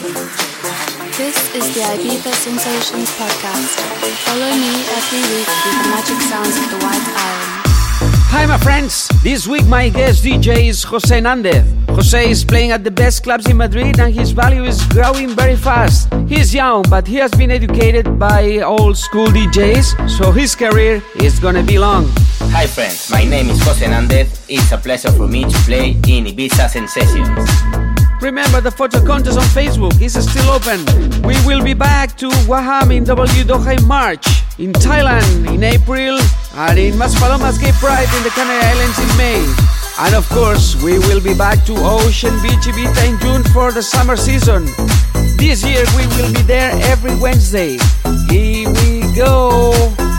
This is the Ibiza Sensations podcast. Follow me every week with the magic sounds of the White Island. Hi, my friends. This week, my guest DJ is Jose Nandez. Jose is playing at the best clubs in Madrid and his value is growing very fast. He's young, but he has been educated by old school DJs, so his career is gonna be long. Hi, friends. My name is Jose Nandez. It's a pleasure for me to play in Ibiza Sensations. Remember, the photo contest on Facebook is still open. We will be back to Waham in W Doha in March, in Thailand in April, and in Maspalomas Gay Pride in the Canary Islands in May. And of course, we will be back to Ocean Beach Ibiza in June for the summer season. This year, we will be there every Wednesday. Here we go.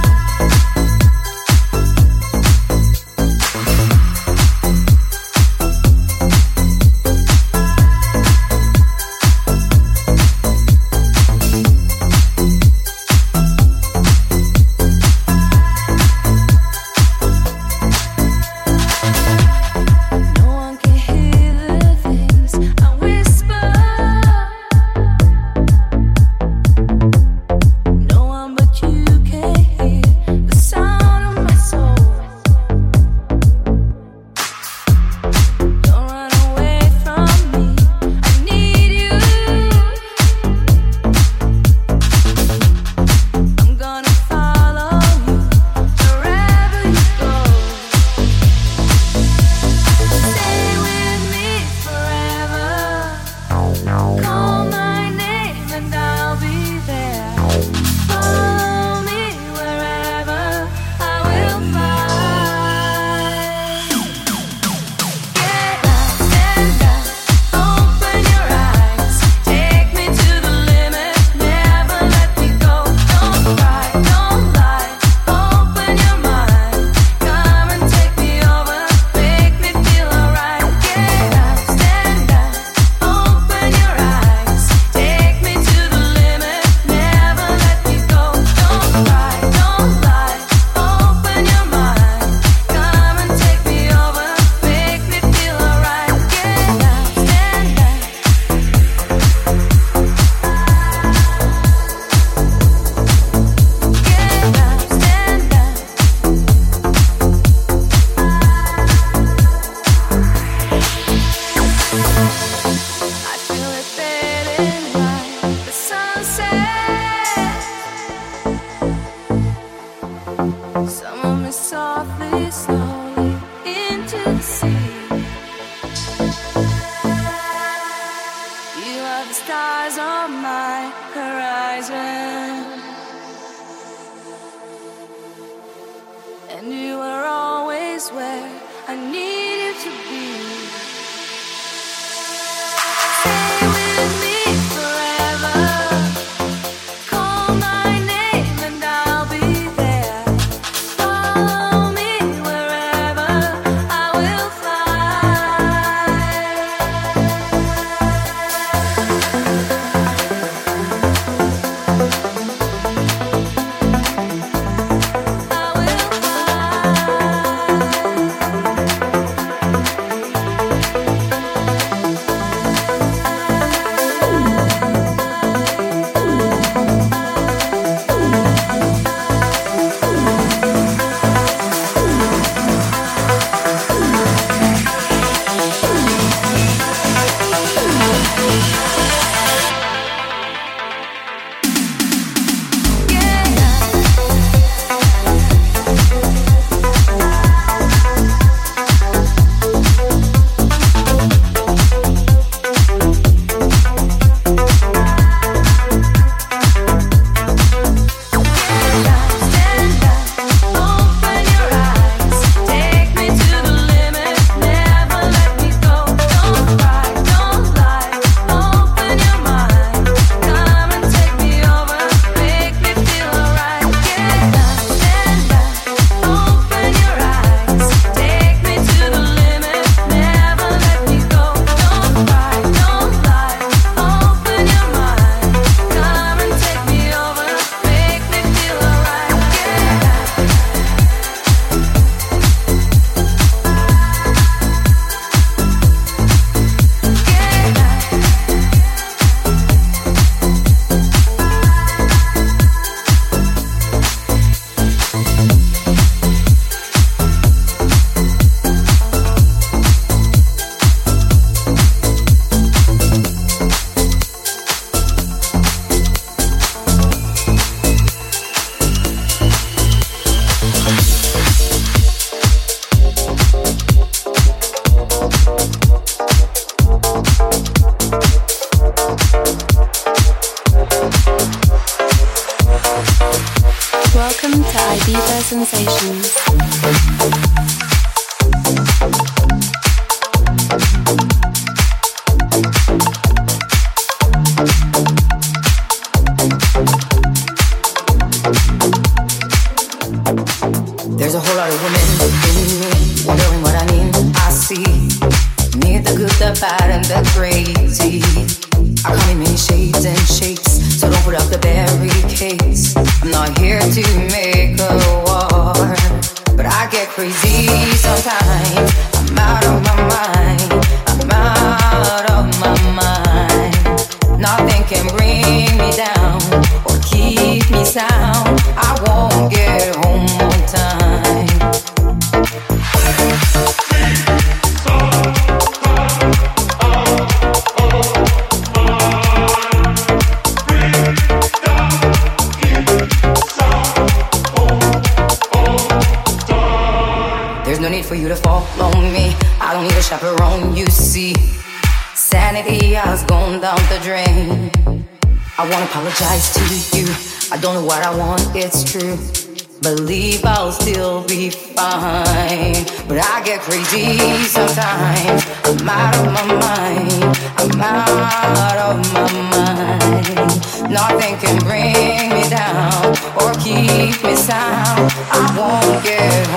Sometimes. I'm out of my mind. I'm out of my mind. Nothing can bring me down or keep me sound. I won't get.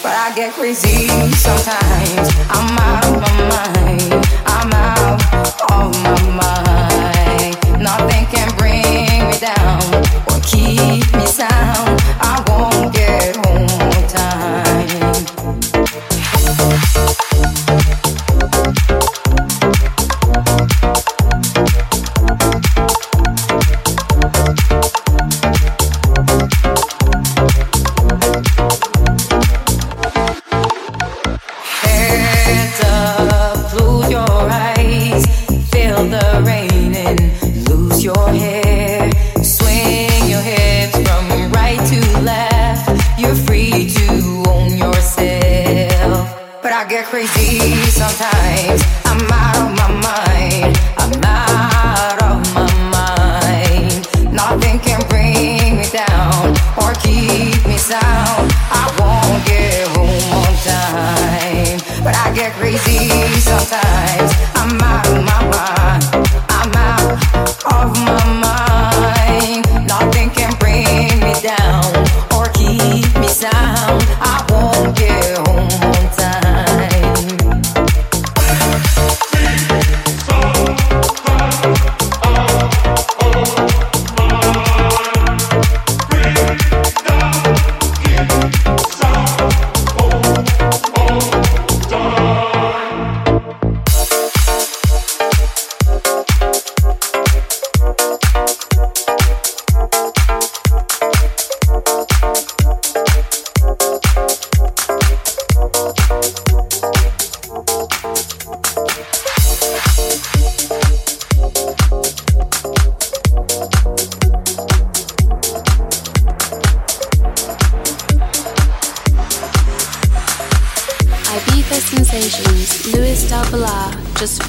But I get crazy sometimes. I'm out of my mind. I'm out of my mind. Nothing can bring me down.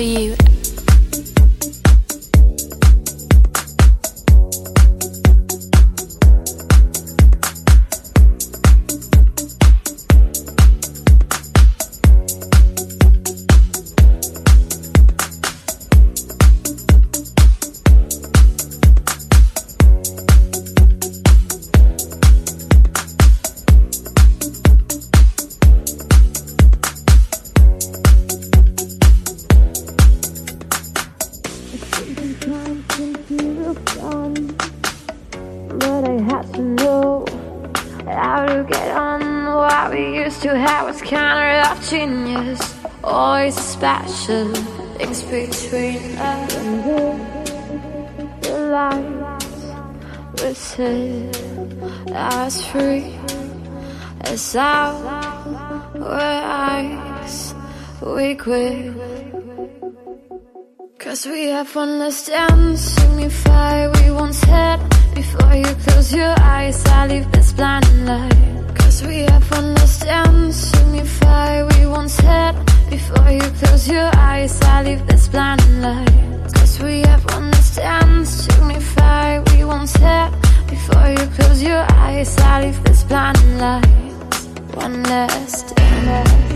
for you. wanted as free as our eyes. We quit Cause we have one less dance Signify we once had Before you close your eyes. I leave this blinding light Cause we have one less dance Signify we once had Before you close your eyes. I leave this blinding light Cause we have one less dance Signify we once had before you close your eyes, I leave this blind light. One last, one last.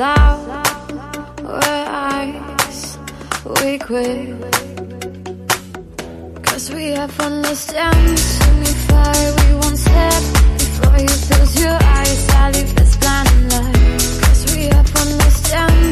out where eyes we quit. Cause we have understand Signify we won't step. Before you close your eyes I leave this blind light. Cause we have understand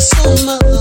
so much.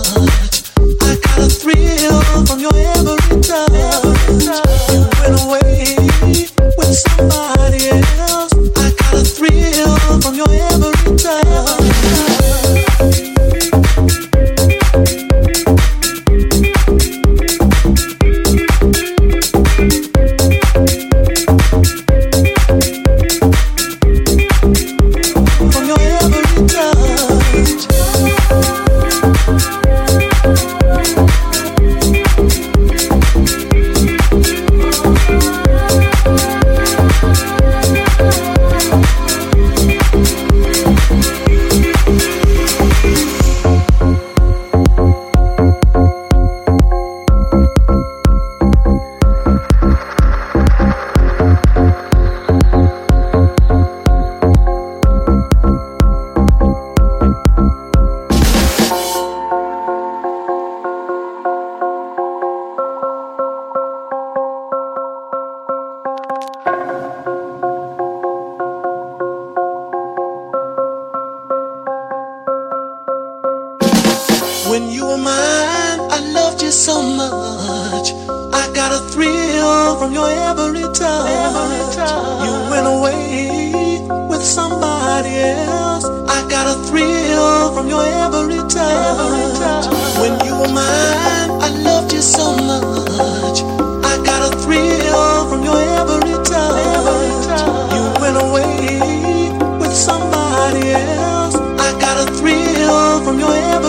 From your every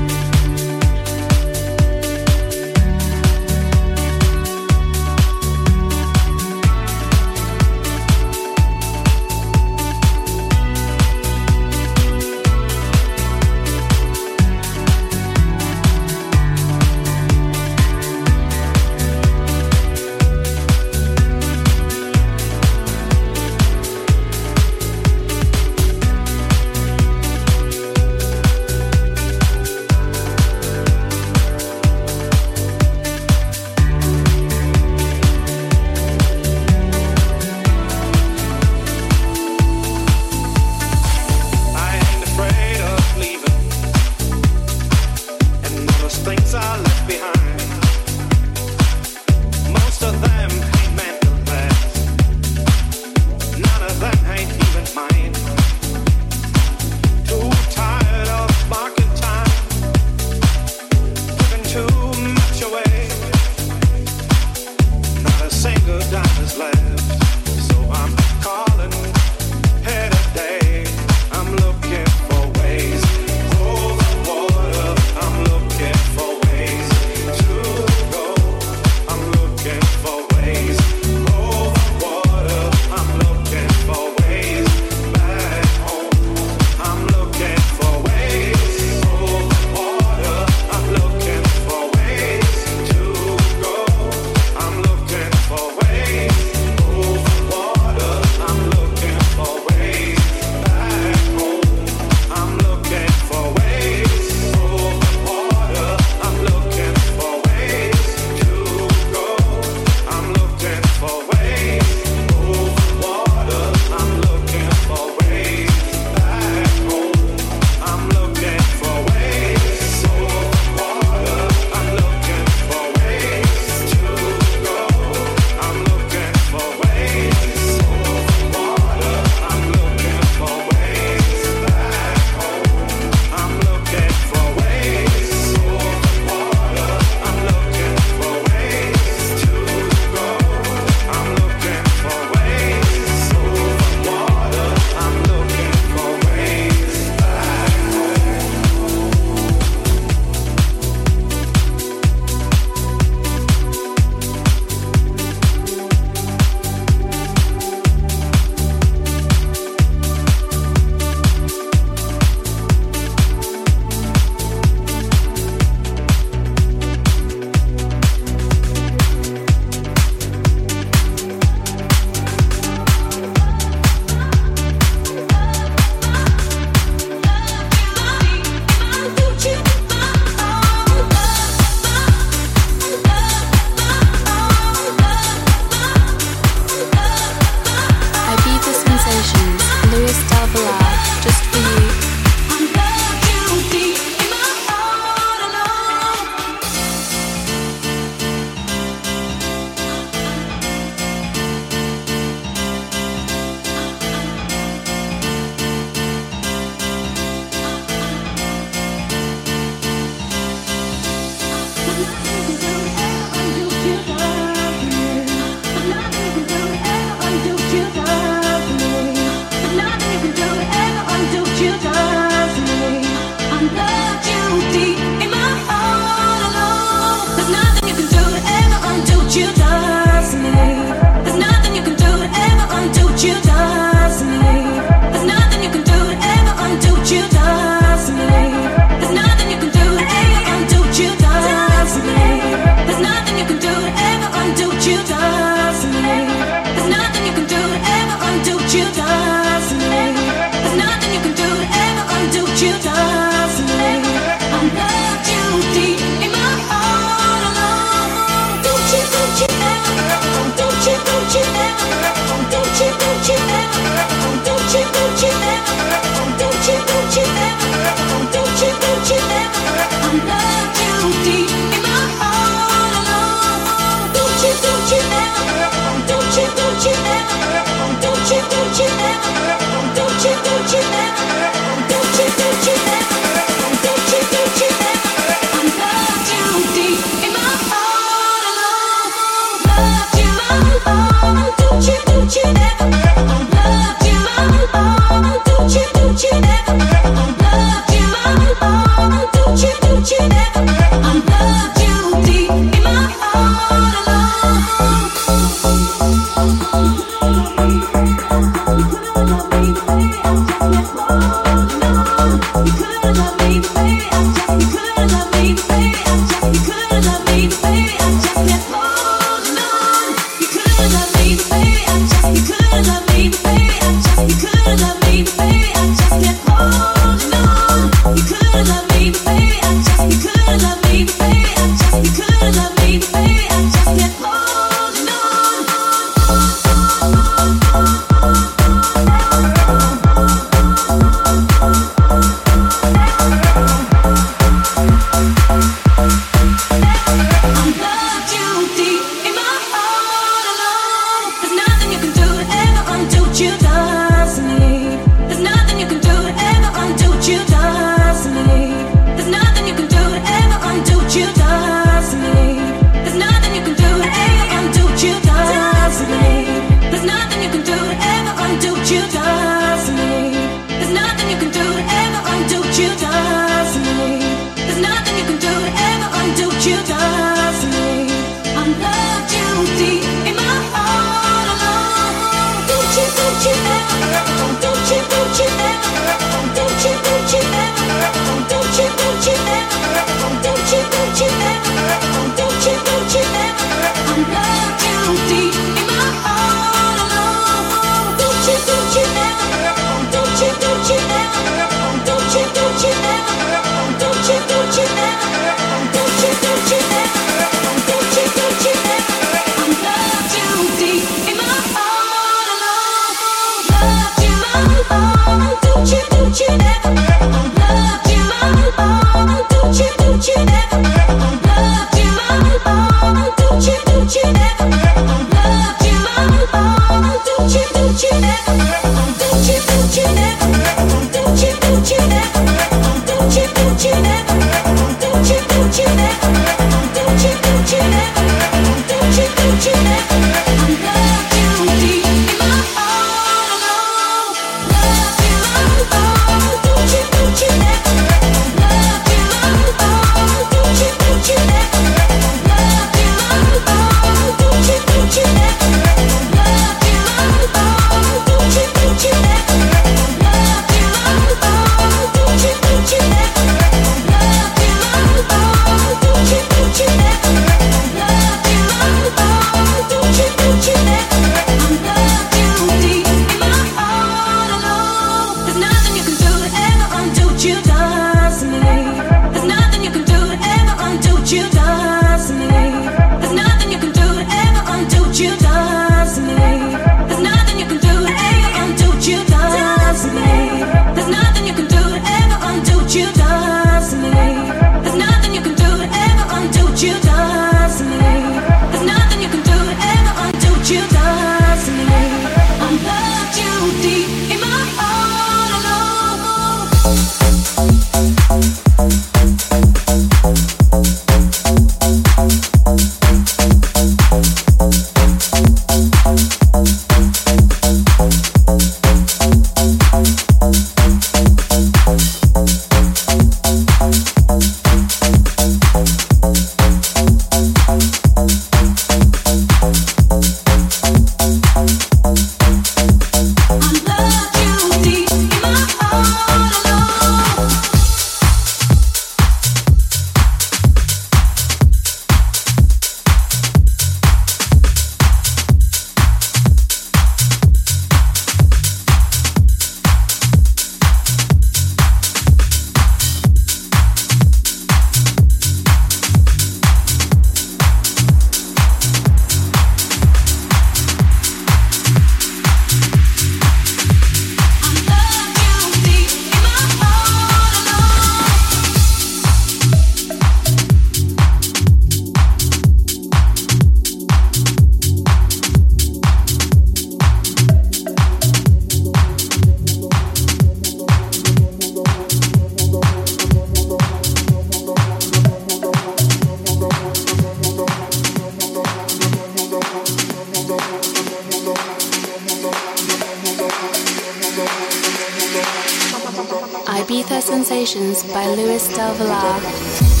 Ibiza Sensations by Luis Del Villar.